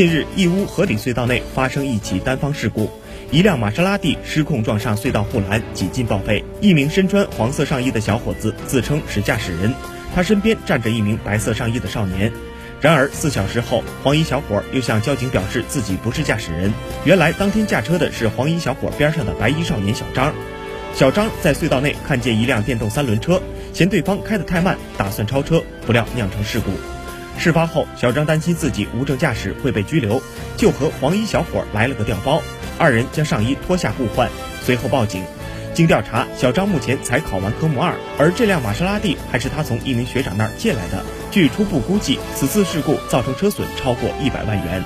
近日，义乌河里隧道内发生一起单方事故，一辆玛莎拉蒂失控撞上隧道护栏，几近报废。一名身穿黄色上衣的小伙子自称是驾驶人，他身边站着一名白色上衣的少年。然而四小时后，黄衣小伙又向交警表示自己不是驾驶人。原来当天驾车的是黄衣小伙边上的白衣少年小张。小张在隧道内看见一辆电动三轮车，嫌对方开得太慢，打算超车，不料酿成事故。事发后，小张担心自己无证驾驶会被拘留，就和黄衣小伙来了个调包，二人将上衣脱下互换，随后报警。经调查，小张目前才考完科目二，而这辆玛莎拉蒂还是他从一名学长那儿借来的。据初步估计，此次事故造成车损超过一百万元。